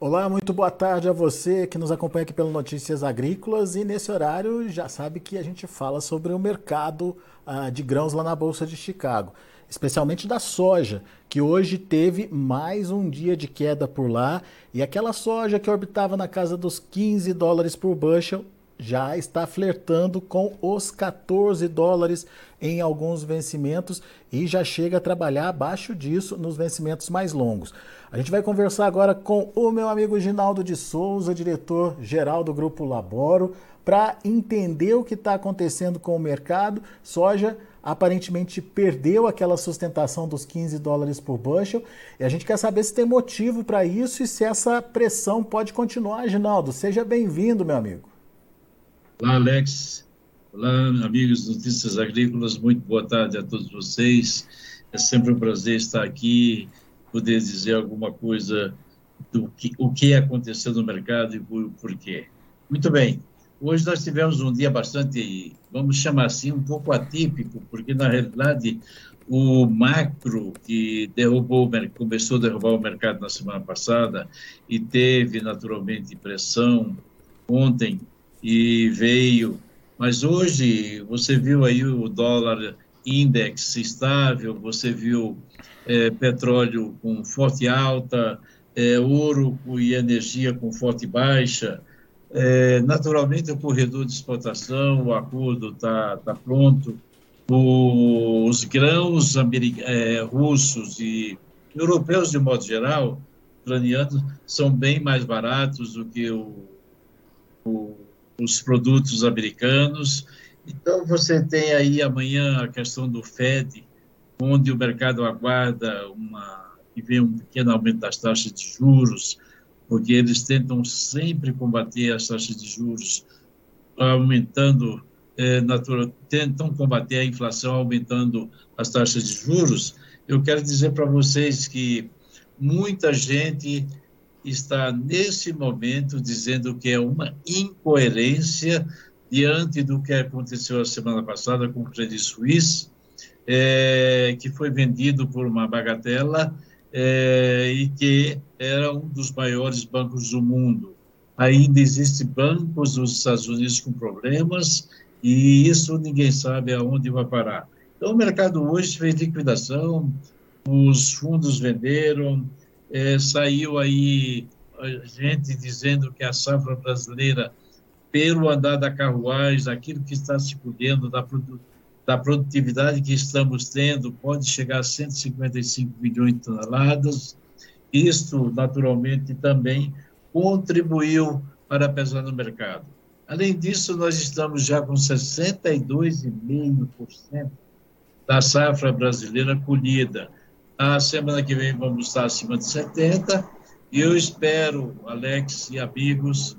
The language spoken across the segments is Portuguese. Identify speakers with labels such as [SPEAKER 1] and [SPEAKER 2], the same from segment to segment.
[SPEAKER 1] Olá, muito boa tarde a você que nos acompanha aqui pelo Notícias Agrícolas. E nesse horário já sabe que a gente fala sobre o mercado ah, de grãos lá na Bolsa de Chicago, especialmente da soja, que hoje teve mais um dia de queda por lá. E aquela soja que orbitava na casa dos 15 dólares por bushel já está flertando com os 14 dólares em alguns vencimentos e já chega a trabalhar abaixo disso nos vencimentos mais longos. A gente vai conversar agora com o meu amigo Ginaldo de Souza, diretor-geral do Grupo Laboro, para entender o que está acontecendo com o mercado. Soja aparentemente perdeu aquela sustentação dos 15 dólares por bushel e a gente quer saber se tem motivo para isso e se essa pressão pode continuar, Ginaldo. Seja bem-vindo, meu amigo.
[SPEAKER 2] Olá, Alex. Olá, amigos do Notícias Agrícolas. Muito boa tarde a todos vocês. É sempre um prazer estar aqui, poder dizer alguma coisa do que, o que aconteceu no mercado e por, por quê. Muito bem. Hoje nós tivemos um dia bastante, vamos chamar assim, um pouco atípico, porque na realidade o macro que derrubou, começou a derrubar o mercado na semana passada e teve naturalmente pressão ontem e veio. Mas hoje você viu aí o dólar index estável, você viu é, petróleo com forte alta, é, ouro e energia com forte baixa. É, naturalmente, o corredor de exportação, o acordo está tá pronto. O, os grãos é, russos e europeus, de modo geral, ucranianos, são bem mais baratos do que o, o os produtos americanos. Então, você tem aí amanhã a questão do Fed, onde o mercado aguarda uma, que vem um pequeno aumento das taxas de juros, porque eles tentam sempre combater as taxas de juros, aumentando, é, natural, tentam combater a inflação aumentando as taxas de juros. Eu quero dizer para vocês que muita gente está nesse momento dizendo que é uma incoerência diante do que aconteceu a semana passada com o Credit Suisse, é, que foi vendido por uma bagatela é, e que era um dos maiores bancos do mundo. Ainda existem bancos nos Estados Unidos com problemas e isso ninguém sabe aonde vai parar. Então, o mercado hoje fez liquidação, os fundos venderam, é, saiu aí gente dizendo que a safra brasileira, pelo andar da carruagem, aquilo que está se colhendo, da, da produtividade que estamos tendo, pode chegar a 155 milhões de toneladas. Isto, naturalmente, também contribuiu para pesar no mercado. Além disso, nós estamos já com 62,5% da safra brasileira colhida. A semana que vem vamos estar acima de 70 e eu espero, Alex e amigos,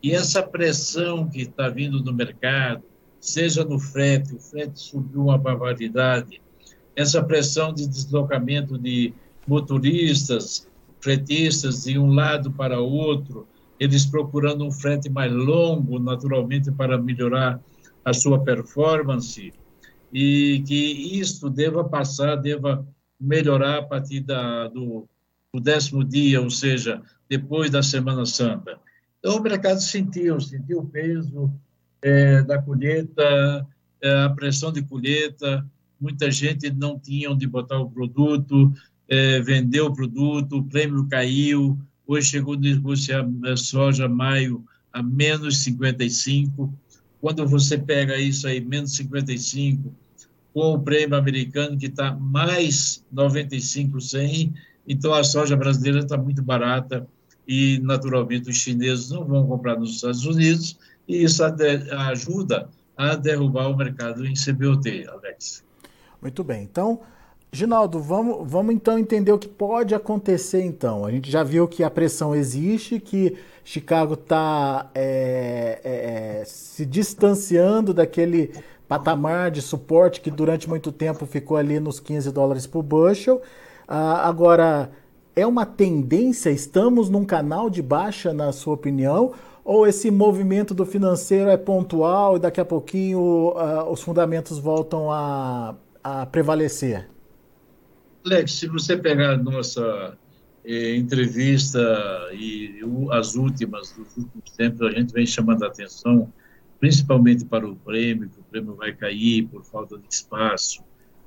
[SPEAKER 2] que essa pressão que está vindo do mercado, seja no frete, o frete subiu uma barbaridade, essa pressão de deslocamento de motoristas, fretistas de um lado para outro, eles procurando um frete mais longo, naturalmente, para melhorar a sua performance, e que isto deva passar, deva melhorar a partir da, do, do décimo dia, ou seja, depois da Semana Santa. Então, o mercado sentiu, sentiu o peso é, da colheita, é, a pressão de colheita, muita gente não tinha onde botar o produto, é, vendeu o produto, o prêmio caiu, hoje chegou a negociar a soja maio a menos 55, quando você pega isso aí, menos 55, com o prêmio americano que está mais 95, 100, então a soja brasileira está muito barata e, naturalmente, os chineses não vão comprar nos Estados Unidos e isso ajuda a derrubar o mercado em CBOT, Alex.
[SPEAKER 1] Muito bem. Então, Ginaldo, vamos, vamos então entender o que pode acontecer então. A gente já viu que a pressão existe, que Chicago está é, é, é, se distanciando daquele patamar de suporte que durante muito tempo ficou ali nos 15 dólares por bushel. Ah, agora, é uma tendência? Estamos num canal de baixa, na sua opinião? Ou esse movimento do financeiro é pontual e daqui a pouquinho uh, os fundamentos voltam a, a prevalecer?
[SPEAKER 2] Alex, se você pegar nossa eh, entrevista e as últimas dos últimos tempos, a gente vem chamando a atenção principalmente para o prêmio, o prêmio vai cair por falta de espaço.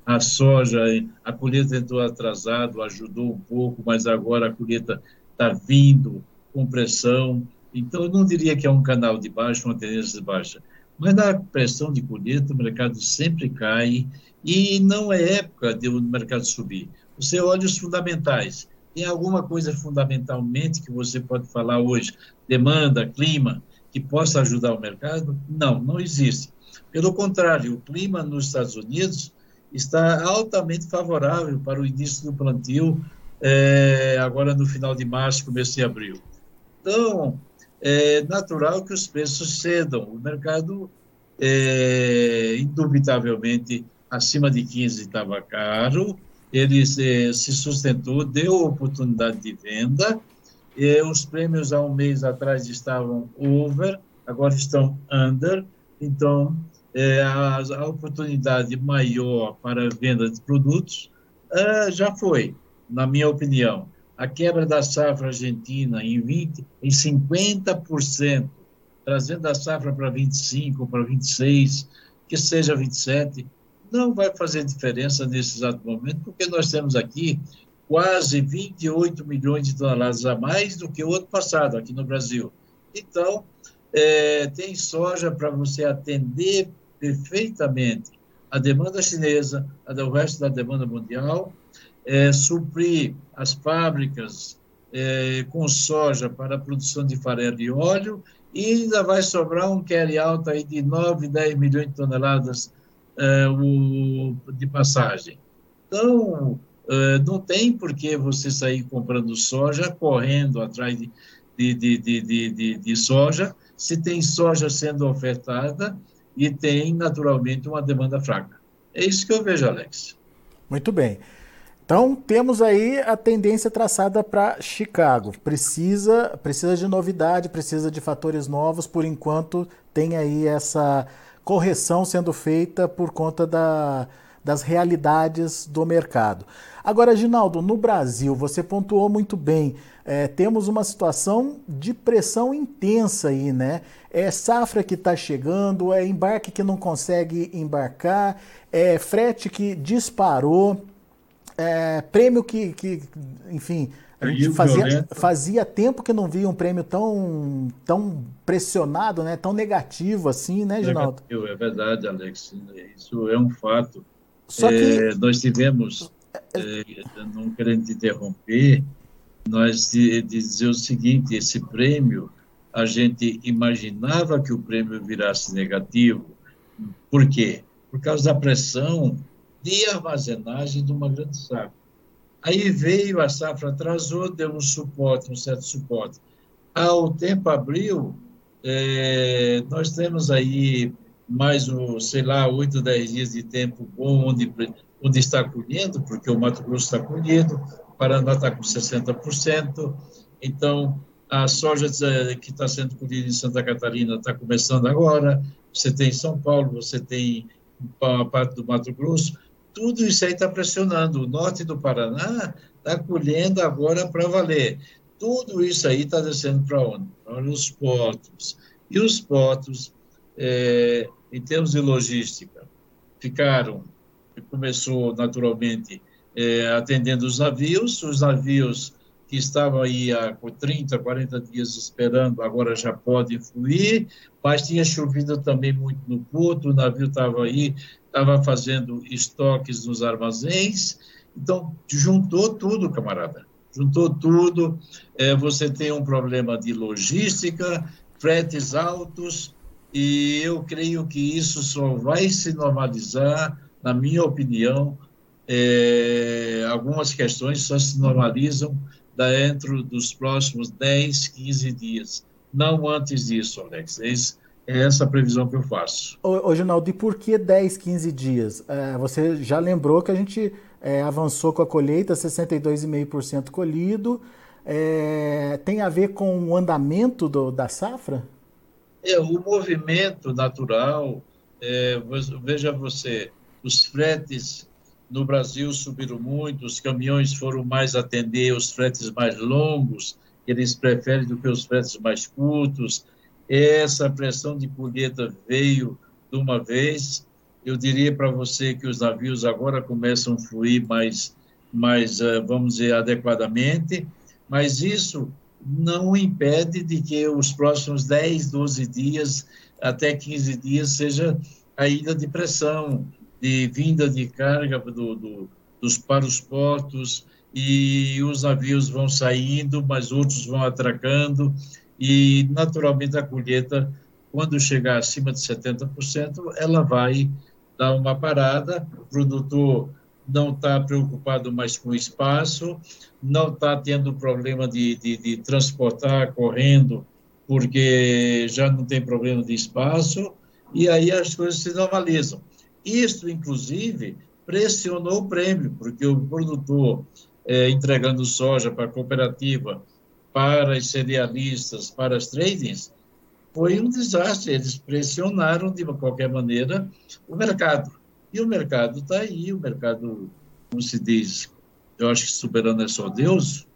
[SPEAKER 2] A soja, a colheita entrou atrasado, ajudou um pouco, mas agora a colheita está vindo com pressão. Então, eu não diria que é um canal de baixa, uma tendência de baixa. Mas na pressão de colheita, o mercado sempre cai e não é época de o mercado subir. Você olha os fundamentais. Tem alguma coisa fundamentalmente que você pode falar hoje? Demanda, clima, que possa ajudar o mercado? Não, não existe. Pelo contrário, o clima nos Estados Unidos está altamente favorável para o início do plantio, é, agora no final de março, começo de abril. Então, é natural que os preços cedam. O mercado, é, indubitavelmente, acima de 15 estava caro, ele se, se, sustentou, deu oportunidade de venda, e os prêmios há um mês atrás estavam over, agora estão under, então é, a, a, oportunidade maior para a venda de produtos é, já foi, na minha opinião. A quebra da safra argentina em, 20, em 50%, trazendo a safra para 25, para 26, que seja 27, não vai fazer diferença nesse exato momento, porque nós temos aqui quase 28 milhões de toneladas a mais do que o ano passado aqui no Brasil. Então, é, tem soja para você atender perfeitamente a demanda chinesa, a do resto da demanda mundial, é, suprir as fábricas é, com soja para a produção de farelo e óleo, e ainda vai sobrar um carry out aí de 9, 10 milhões de toneladas é, o, de passagem. Então, é, não tem por que você sair comprando soja, correndo atrás de, de, de, de, de, de soja, se tem soja sendo ofertada e tem, naturalmente, uma demanda fraca. É isso que eu vejo, Alex.
[SPEAKER 1] Muito bem. Então temos aí a tendência traçada para Chicago. Precisa, precisa de novidade, precisa de fatores novos. Por enquanto tem aí essa correção sendo feita por conta da, das realidades do mercado. Agora, Ginaldo, no Brasil, você pontuou muito bem, é, temos uma situação de pressão intensa aí, né? É safra que está chegando, é embarque que não consegue embarcar, é frete que disparou, é prêmio que, que enfim, fazia, fazia tempo que não via um prêmio tão, tão pressionado, né? Tão negativo assim, né, Ginaldo?
[SPEAKER 2] É verdade, Alex. Isso é um fato. Só que... É, nós tivemos, é, não querendo interromper, nós dizer o seguinte, esse prêmio, a gente imaginava que o prêmio virasse negativo. Por quê? Por causa da pressão de armazenagem de uma grande safra. Aí veio a safra, atrasou, deu um suporte, um certo suporte. Ao tempo abriu, é, nós temos aí mais, sei lá, oito, dez dias de tempo bom onde, onde está colhendo, porque o Mato Grosso está colhendo, Paraná está com 60%, então a soja que está sendo colhida em Santa Catarina está começando agora, você tem São Paulo, você tem a parte do Mato Grosso, tudo isso aí está pressionando. O norte do Paraná está colhendo agora para valer. Tudo isso aí está descendo para onde? Para os portos. E os portos é, em termos de logística, ficaram, começou naturalmente é, atendendo os navios, os navios que estavam aí há 30, 40 dias esperando, agora já podem fluir, mas tinha chovido também muito no porto, o navio estava aí, estava fazendo estoques nos armazéns, então juntou tudo, camarada, juntou tudo, é, você tem um problema de logística, fretes altos, e eu creio que isso só vai se normalizar, na minha opinião, é, algumas questões só se normalizam dentro dos próximos 10, 15 dias, não antes disso, Alex. É essa a previsão que eu faço.
[SPEAKER 1] Ô Ginaldo, e por que 10, 15 dias? É, você já lembrou que a gente é, avançou com a colheita, 62,5% colhido. É, tem a ver com o andamento do, da safra?
[SPEAKER 2] É, o movimento natural, é, veja você, os fretes no Brasil subiram muito, os caminhões foram mais atender os fretes mais longos, eles preferem do que os fretes mais curtos. Essa pressão de colheita veio de uma vez. Eu diria para você que os navios agora começam a fluir mais, mais eh, vamos dizer, adequadamente, mas isso não impede de que os próximos 10, 12 dias, até 15 dias, seja a ida de pressão, de vinda de carga do, do, dos, para os portos, e os navios vão saindo, mas outros vão atracando, e naturalmente a colheita, quando chegar acima de 70%, ela vai dar uma parada, o produtor não está preocupado mais com o espaço, não está tendo problema de, de, de, transportar correndo, porque já não tem problema de espaço, e aí as coisas se normalizam. Isso, inclusive, pressionou o prêmio, porque o produtor é, entregando soja para a cooperativa, para as cerealistas, para as tradings, foi um desastre. Eles pressionaram, de qualquer maneira, o mercado. E o mercado está aí, o mercado, como se diz, eu acho que soberano é só Deus,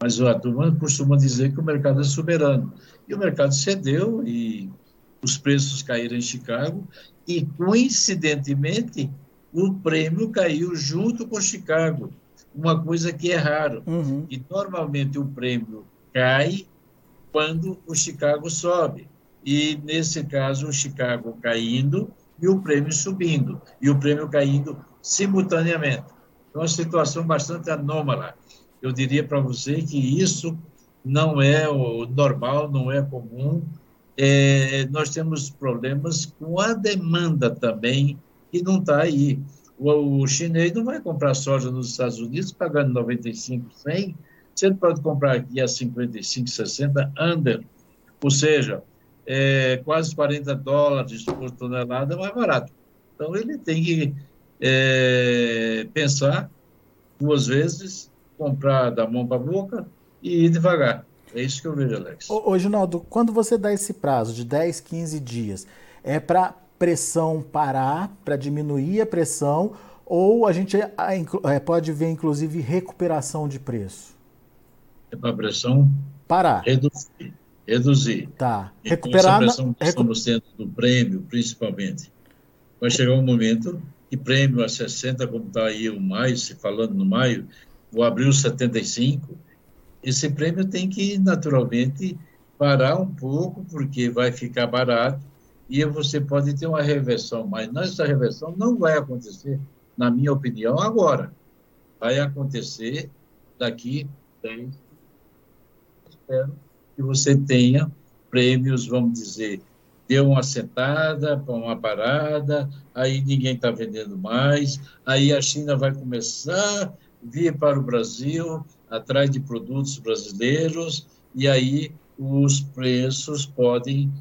[SPEAKER 2] mas a turma costuma dizer que o mercado é soberano. E o mercado cedeu e os preços caíram em Chicago e, coincidentemente, o prêmio caiu junto com Chicago, uma coisa que é raro. Uhum. E, normalmente, o prêmio cai quando o Chicago sobe. E, nesse caso, o Chicago caindo e o prêmio subindo, e o prêmio caindo simultaneamente. Então, uma situação bastante anômala. Eu diria para você que isso não é o normal, não é comum, é, nós temos problemas com a demanda também, que não está aí. O, o, chinês não vai comprar soja nos Estados Unidos pagando 95, 100, se ele pode comprar aqui a 55, 60 under, ou seja, é, quase 40 dólares por tonelada mais barato. Então, ele tem que é, pensar duas vezes, comprar da mão para a boca e ir devagar. É isso que eu vejo, Alex. Ô,
[SPEAKER 1] ô Ginaldo, quando você dá esse prazo de 10, 15 dias, é para pressão parar, para diminuir a pressão, ou a gente é, pode ver, inclusive, recuperação de preço?
[SPEAKER 2] É para pressão
[SPEAKER 1] parar.
[SPEAKER 2] Reduzir. Reduzir.
[SPEAKER 1] Tá.
[SPEAKER 2] Então, Recuperar. Essa pressão que estamos tendo do prêmio, principalmente, vai chegar um momento que prêmio a 60, como está aí o maio, se falando no maio, o abril 75, esse prêmio tem que, naturalmente, parar um pouco, porque vai ficar barato e você pode ter uma reversão, mas essa reversão não vai acontecer, na minha opinião, agora. Vai acontecer daqui 10 Espero que você tenha prêmios, vamos dizer, deu uma sentada, uma parada, aí ninguém está vendendo mais, aí a China vai começar a vir para o Brasil, atrás de produtos brasileiros, e aí os preços podem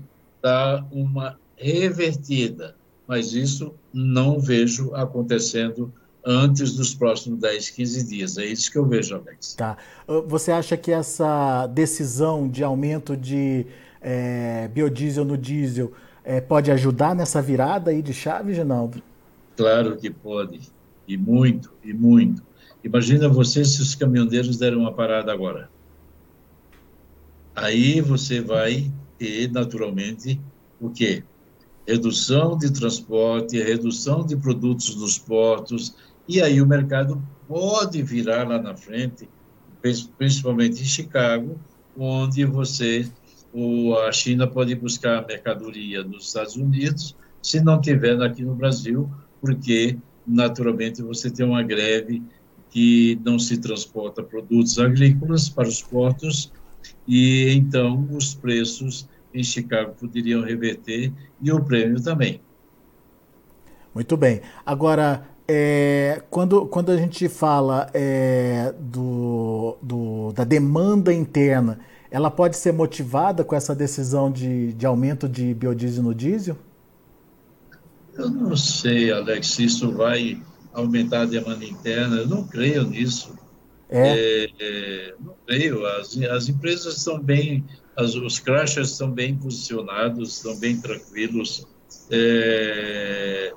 [SPEAKER 2] dar uma revertida. Mas isso não vejo acontecendo antes dos próximos 10, 15 dias. É isso que eu vejo, Alex.
[SPEAKER 1] Tá. Uh, você acha que essa decisão de aumento de é, biodiesel no diesel é, pode ajudar nessa virada aí de chave, Ginaldo?
[SPEAKER 2] Claro que pode. E muito, e muito. Imagina você se os caminhoneiros deram uma parada agora. Aí você vai ter, naturalmente, o quê? redução de transporte, redução de produtos nos portos, e aí o mercado pode virar lá na frente, principalmente em Chicago, onde você, ou a China pode buscar mercadoria nos Estados Unidos, se não tiver aqui no Brasil, porque naturalmente você tem uma greve que não se transporta produtos agrícolas para os portos e então os preços em Chicago poderiam reverter e o prêmio também.
[SPEAKER 1] Muito bem. Agora, é, quando, quando a gente fala é, do, do, da demanda interna, ela pode ser motivada com essa decisão de, de aumento de biodiesel no diesel?
[SPEAKER 2] Eu não sei, Alex, se isso vai aumentar a demanda interna. Eu não creio nisso. É. É, é, não creio. As, as empresas estão bem, as, os crashers estão bem posicionados, estão bem tranquilos. É,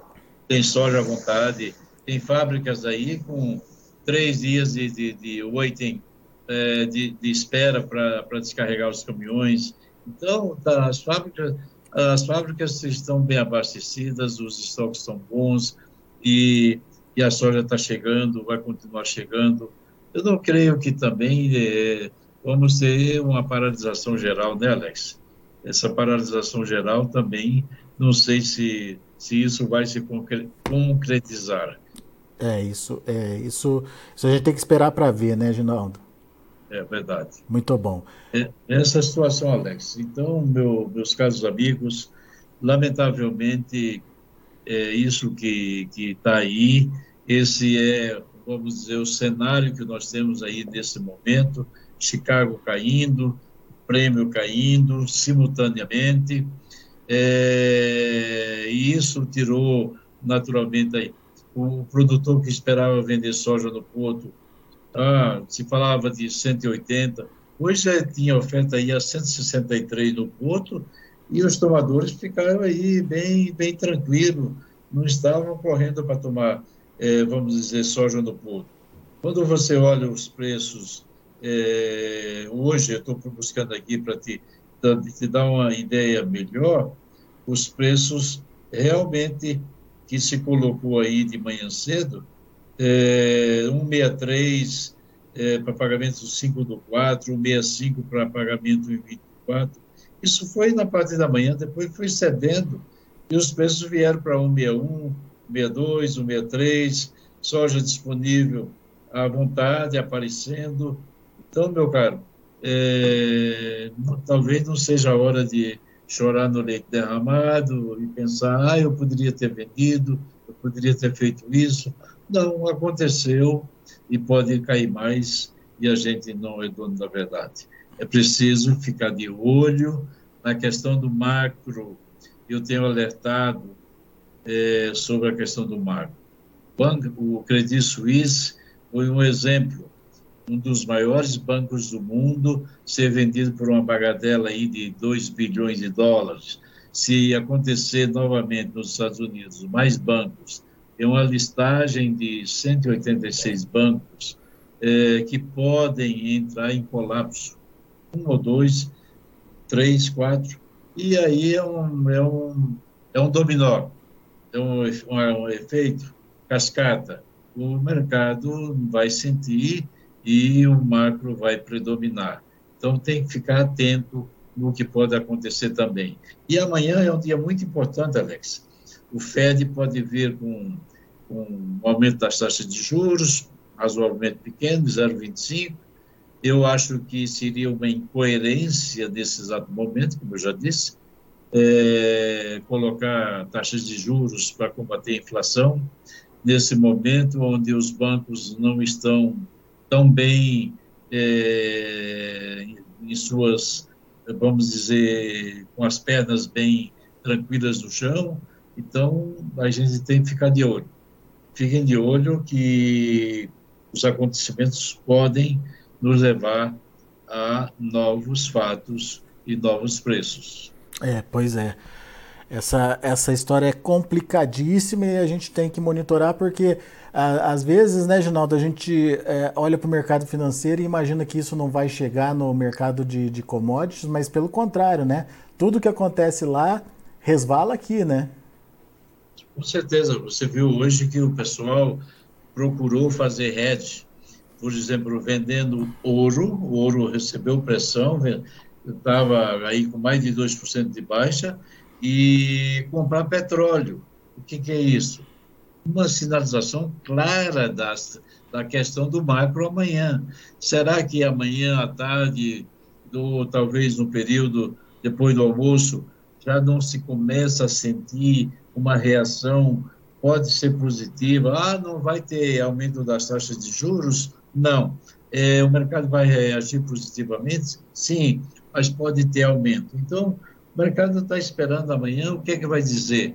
[SPEAKER 2] tem soja à vontade. Tem fábricas aí com três dias de, de, de waiting, é, de, de espera para descarregar os caminhões. Então, tá, as fábricas as fábricas estão bem abastecidas, os estoques estão bons e e a soja está chegando, vai continuar chegando. Eu não creio que também é, vamos ter uma paralisação geral, né, Alex? Essa paralisação geral também, não sei se, se isso vai se concretizar.
[SPEAKER 1] É, isso, é, isso, isso a gente tem que esperar para ver, né, Ginaldo?
[SPEAKER 2] É verdade.
[SPEAKER 1] Muito bom.
[SPEAKER 2] É, essa situação, Alex. Então, meu, meus caros amigos, lamentavelmente, é isso que está aí. Esse é, vamos dizer, o cenário que nós temos aí nesse momento. Chicago caindo, prêmio caindo simultaneamente. É, e isso tirou, naturalmente, aí, o produtor que esperava vender soja no porto, ah, se falava de 180, hoje já tinha oferta aí a 163 no porto, e os tomadores ficaram aí bem, bem tranquilos, não estavam correndo para tomar, é, vamos dizer, soja no porto. Quando você olha os preços, é, hoje, eu estou buscando aqui para te, te dar uma ideia melhor, os preços realmente que se colocou aí de manhã cedo, é, 163 é, para pagamento 5 do 4, 165 para pagamento em 24, isso foi na parte da manhã, depois foi cedendo e os preços vieram para 161, 162, 163, soja disponível à vontade, aparecendo. Então, meu caro, é, talvez não seja a hora de chorar no leite derramado e pensar, ah, eu poderia ter vendido, eu poderia ter feito isso. Não, aconteceu e pode cair mais e a gente não é dono da verdade. É preciso ficar de olho na questão do macro. Eu tenho alertado é, sobre a questão do macro. O Credit Suisse foi um exemplo, um dos maiores bancos do mundo, ser vendido por uma bagatela aí de 2 bilhões de dólares. Se acontecer novamente nos Estados Unidos, mais bancos, é uma listagem de 186 bancos é, que podem entrar em colapso. Um ou dois, três, quatro, e aí é um, é um, é um dominó, é um, um, um efeito cascata. O mercado vai sentir e o macro vai predominar. Então tem que ficar atento no que pode acontecer também. E amanhã é um dia muito importante, Alex. O Fed pode vir com, um aumento das taxas de juros, razoavelmente pequeno, 0,25, eu acho que seria uma incoerência nesse exato momento, como eu já disse, é, colocar taxas de juros para combater a inflação, nesse momento onde os bancos não estão tão bem é, em suas, vamos dizer, com as pernas bem tranquilas no chão, então a gente tem que ficar de olho. Fiquem de olho que os acontecimentos podem nos levar a novos fatos e novos preços.
[SPEAKER 1] É, pois é. Essa, essa história é complicadíssima e a gente tem que monitorar porque a, às vezes, né, Ginaldo, a gente é, olha para o mercado financeiro e imagina que isso não vai chegar no mercado de, de commodities, mas pelo contrário, né? Tudo que acontece lá resvala aqui, né?
[SPEAKER 2] Com certeza. Você viu hoje que o pessoal procurou fazer hedge, por exemplo, vendendo ouro, o ouro recebeu pressão, estava aí com mais de 2% de baixa, e comprar petróleo. O que, que é isso? Uma sinalização clara das, da questão do macro amanhã. Será que amanhã à tarde, ou talvez no período depois do almoço, já não se começa a sentir uma reação, pode ser positiva, ah, não vai ter aumento das taxas de juros? Não. É, o mercado vai reagir positivamente? Sim, mas pode ter aumento. Então, o mercado está esperando amanhã o que é que vai dizer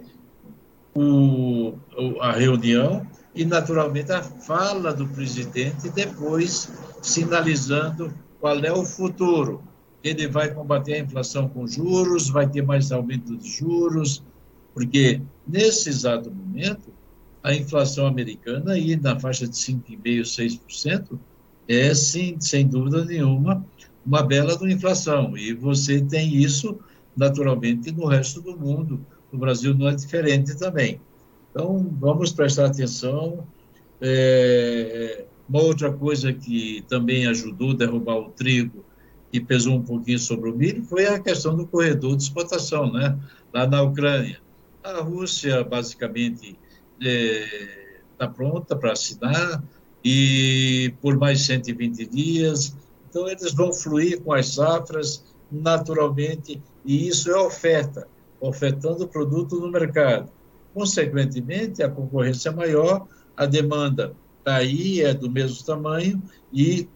[SPEAKER 2] o, a reunião e, naturalmente, a fala do presidente depois sinalizando qual é o futuro. Ele vai combater a inflação com juros, vai ter mais aumento de juros, porque nesse exato momento a inflação americana aí na faixa de 5,5%, 6% é, sim, sem dúvida nenhuma, uma bela inflação. E você tem isso, naturalmente, no resto do mundo. No Brasil não é diferente também. Então, vamos prestar atenção. É, uma outra coisa que também ajudou a derrubar o trigo e pesou um pouquinho sobre o milho foi a questão do corredor de exportação, né? lá na Ucrânia. A Rússia, basicamente, está é, tá pronta para assinar e por mais 120 dias. Então, eles vão fluir com as safras naturalmente, e isso é oferta, ofertando o produto no mercado. Consequentemente, a concorrência é maior, a demanda está aí, é do mesmo tamanho, e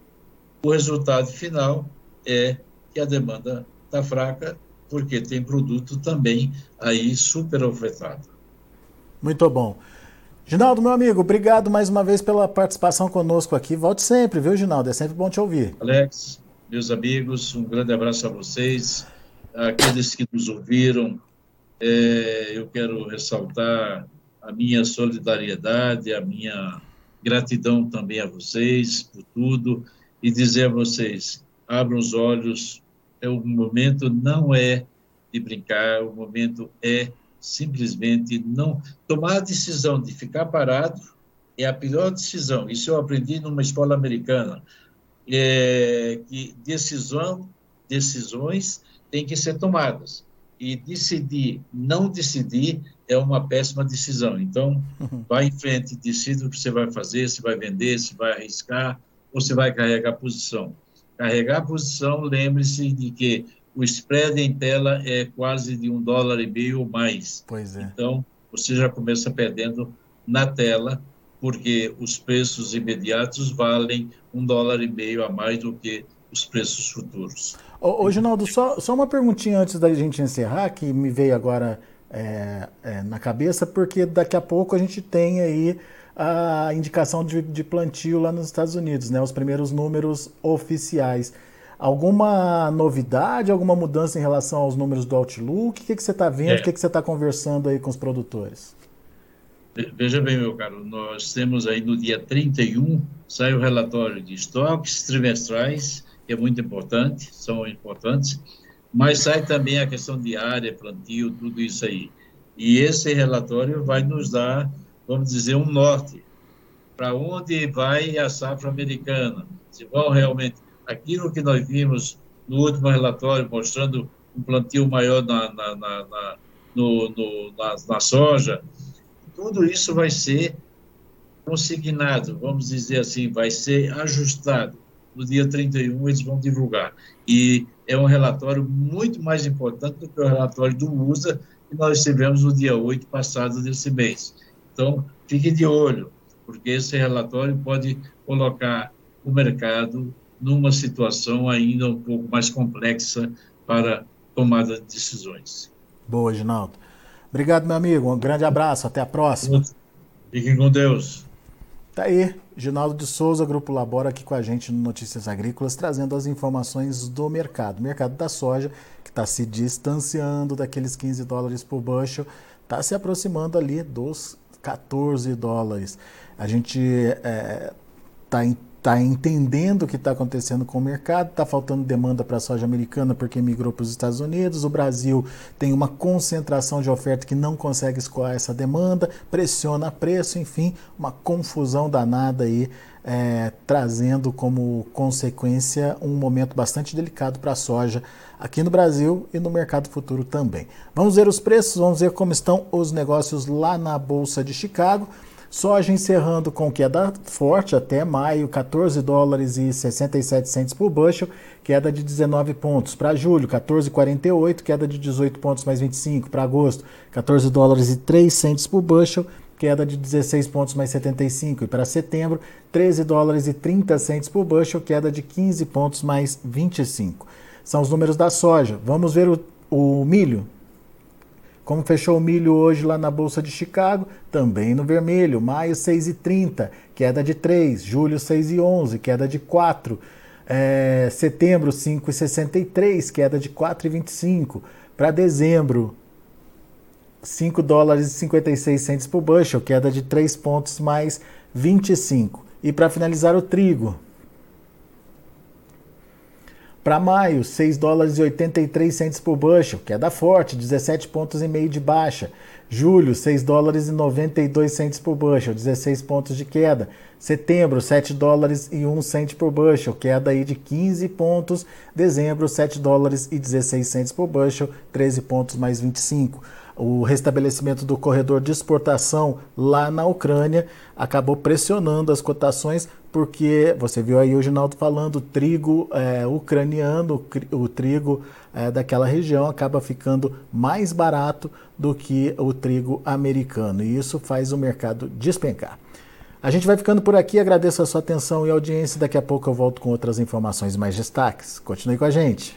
[SPEAKER 2] o resultado final é que a demanda está fraca, porque tem produto também aí super ofertado.
[SPEAKER 1] Muito bom. Ginaldo, meu amigo, obrigado mais uma vez pela participação conosco aqui. Volte sempre, viu, Ginaldo? É sempre bom te ouvir.
[SPEAKER 2] Alex, meus amigos, um grande abraço a vocês, aqueles que nos ouviram. É, eu quero ressaltar a minha solidariedade, a minha gratidão também a vocês por tudo e dizer a vocês: abram os olhos, é, o momento não é de brincar, o momento é simplesmente não tomar a decisão de ficar parado é a pior decisão. Isso eu aprendi numa escola americana. É, que decisão, decisões têm que ser tomadas e decidir, não decidir é uma péssima decisão. Então, uhum. vai em frente, decida o que você vai fazer, se vai vender, se vai arriscar ou se vai carregar posição. Carregar posição, lembre-se de que o spread em tela é quase de um dólar e meio ou mais.
[SPEAKER 1] Pois é.
[SPEAKER 2] Então, você já começa perdendo na tela, porque os preços imediatos valem um dólar e meio a mais do que os preços futuros.
[SPEAKER 1] Ô, ô Ginaldo, só, só uma perguntinha antes da gente encerrar, que me veio agora é, é, na cabeça, porque daqui a pouco a gente tem aí a indicação de, de plantio lá nos Estados Unidos, né? Os primeiros números oficiais. Alguma novidade, alguma mudança em relação aos números do Outlook? O que, que você está vendo? É. O que, que você está conversando aí com os produtores?
[SPEAKER 2] Veja bem, meu caro, nós temos aí no dia 31, sai o relatório de estoques trimestrais, que é muito importante, são importantes, mas sai também a questão de área, plantio, tudo isso aí. E esse relatório vai nos dar, vamos dizer, um norte para onde vai a safra americana, se vão realmente aquilo que nós vimos no último relatório, mostrando um plantio maior na, na, na, na no, no, na, na soja, tudo isso vai ser consignado, vamos dizer assim, vai ser ajustado. No dia 31 eles vão divulgar. E é um relatório muito mais importante do que o relatório do USA que nós tivemos no dia 8 passado desse mês. Então, fique de olho, porque esse relatório pode colocar o mercado numa situação ainda um pouco mais complexa para tomada de decisões.
[SPEAKER 1] Boa, Ginaldo. Obrigado, meu amigo. Um grande abraço. Até a próxima.
[SPEAKER 2] Fiquem com Deus.
[SPEAKER 1] Tá aí, Ginaldo de Souza, Grupo Labora, aqui com a gente no Notícias Agrícolas, trazendo as informações do mercado. O mercado da soja, que está se distanciando daqueles 15 dólares por bushel, está se aproximando ali dos 14 dólares. A gente está é, em está entendendo o que está acontecendo com o mercado, está faltando demanda para a soja americana porque migrou para os Estados Unidos, o Brasil tem uma concentração de oferta que não consegue escoar essa demanda, pressiona preço, enfim, uma confusão danada aí, é, trazendo como consequência um momento bastante delicado para a soja aqui no Brasil e no mercado futuro também. Vamos ver os preços, vamos ver como estão os negócios lá na Bolsa de Chicago. Soja encerrando com queda forte até maio, 14 dólares e 67 centes por bushel, queda de 19 pontos. Para julho, 14,48, queda de 18 pontos mais 25. Para agosto, 14 dólares e 3 centes por bushel, queda de 16 pontos mais 75. E para setembro, 13 dólares e 30 centes por bushel, queda de 15 pontos mais 25. São os números da soja. Vamos ver o, o milho. Como fechou o milho hoje lá na Bolsa de Chicago, também no vermelho, maio 6,30, queda de 3, julho 6,11, queda de 4, é, setembro 5,63, queda de 4,25, para dezembro 5 dólares e 56 centes por bushel, queda de 3 pontos mais 25. E para finalizar o trigo, para maio, 6 dólares e 83 centes por bushel, queda forte, 17 pontos e meio de baixa. Julho, 6 dólares e 92 centes por bushel, 16 pontos de queda. Setembro, 7 dólares e 1 cento por bushel, queda aí de 15 pontos. Dezembro, 7 dólares e 16 centes por bushel, 13 pontos mais 25 o restabelecimento do corredor de exportação lá na Ucrânia acabou pressionando as cotações, porque você viu aí o Ginaldo falando, o trigo é, ucraniano, o trigo é, daquela região acaba ficando mais barato do que o trigo americano, e isso faz o mercado despencar. A gente vai ficando por aqui, agradeço a sua atenção e audiência. Daqui a pouco eu volto com outras informações mais destaques. Continue com a gente.